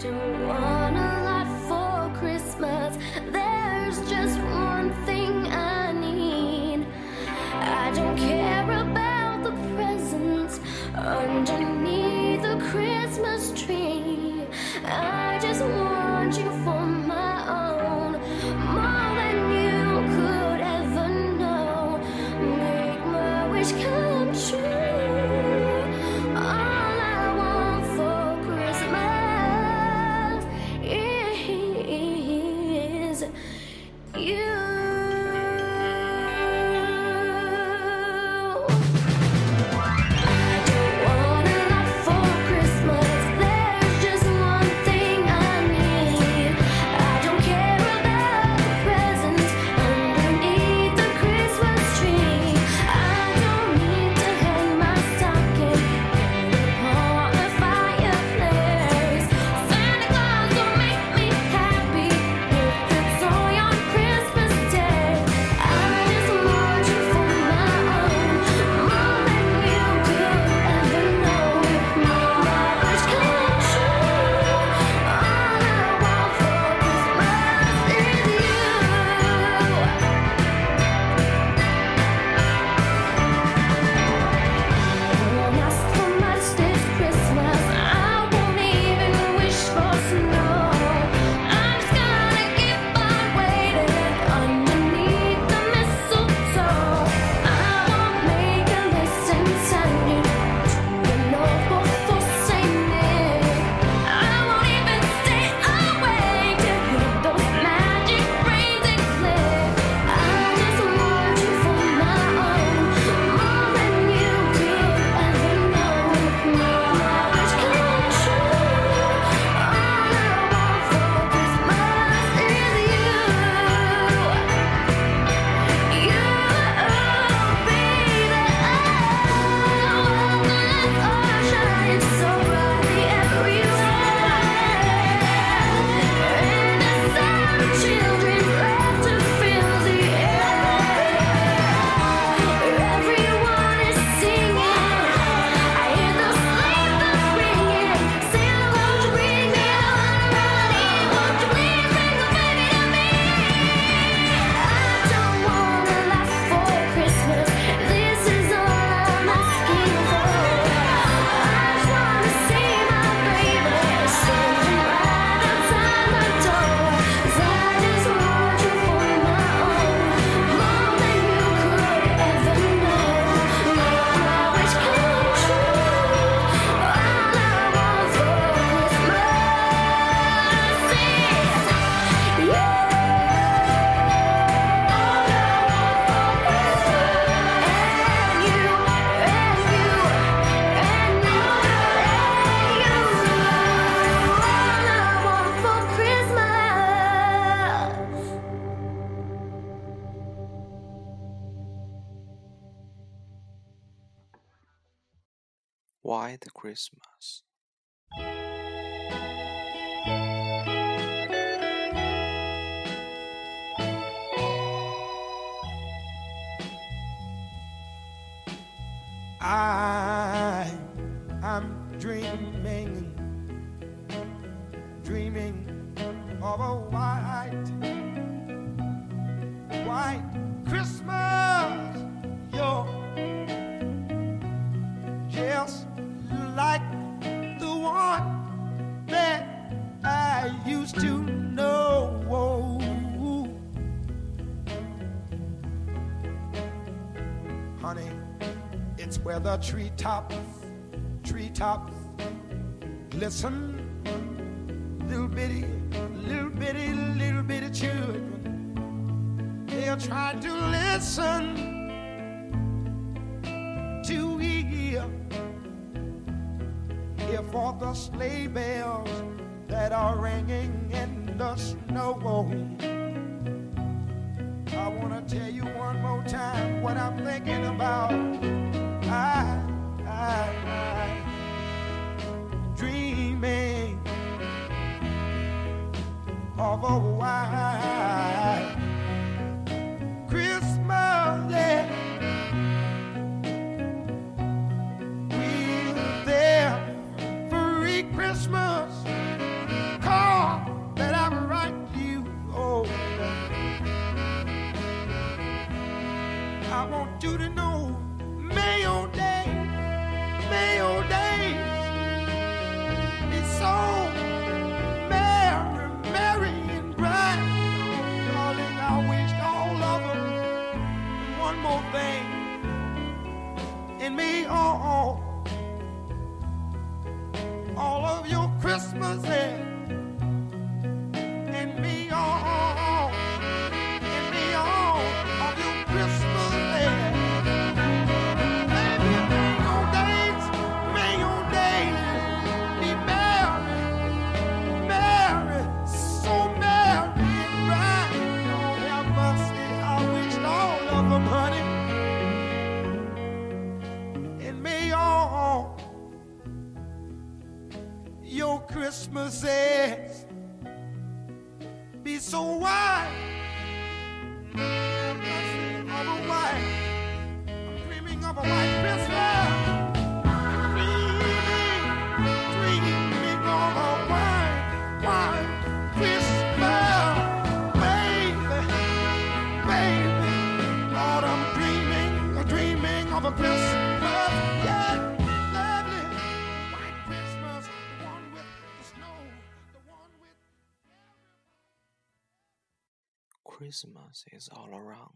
after White Christmas. I am dreaming, dreaming of a white. the treetops, treetops glisten. Little bitty, little bitty, little bitty children, they'll try to listen to hear here for the sleigh bells that are ringing in the snow. I wanna tell you one more time what I'm thinking about. for a while. Christmases be so white. I'm dreaming of a white. Christmas is all around.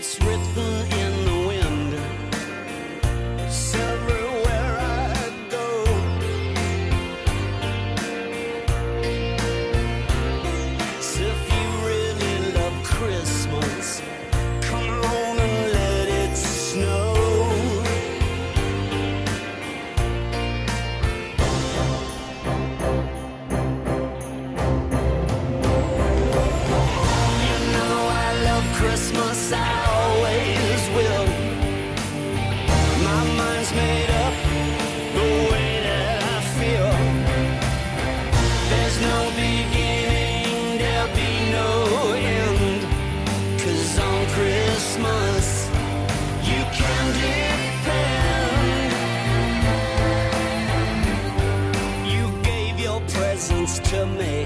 It's written in 这美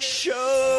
show.